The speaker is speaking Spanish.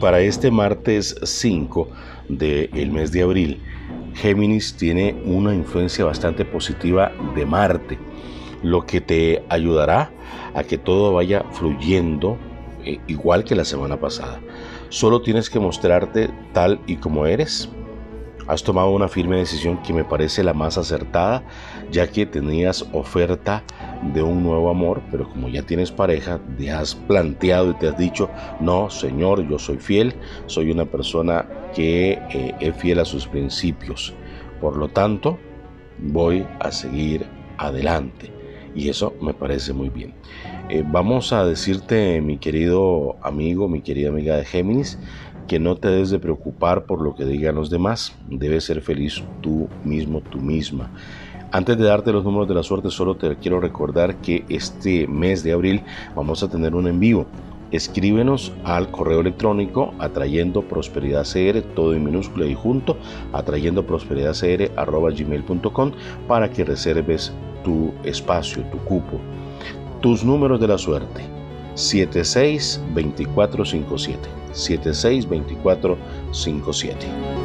para este martes 5 del mes de abril, Géminis tiene una influencia bastante positiva de Marte, lo que te ayudará a que todo vaya fluyendo eh, igual que la semana pasada. Solo tienes que mostrarte tal y como eres. Has tomado una firme decisión que me parece la más acertada, ya que tenías oferta de un nuevo amor, pero como ya tienes pareja, te has planteado y te has dicho, no, Señor, yo soy fiel, soy una persona que eh, es fiel a sus principios. Por lo tanto, voy a seguir adelante. Y eso me parece muy bien. Eh, vamos a decirte, mi querido amigo, mi querida amiga de Géminis, que no te debes de preocupar por lo que digan los demás. Debes ser feliz tú mismo, tú misma. Antes de darte los números de la suerte, solo te quiero recordar que este mes de abril vamos a tener un en vivo. Escríbenos al correo electrónico atrayendo prosperidad cr, todo en minúscula y junto, atrayendo prosperidad cr arroba gmail.com para que reserves tu espacio, tu cupo. Tus números de la suerte 762457 762457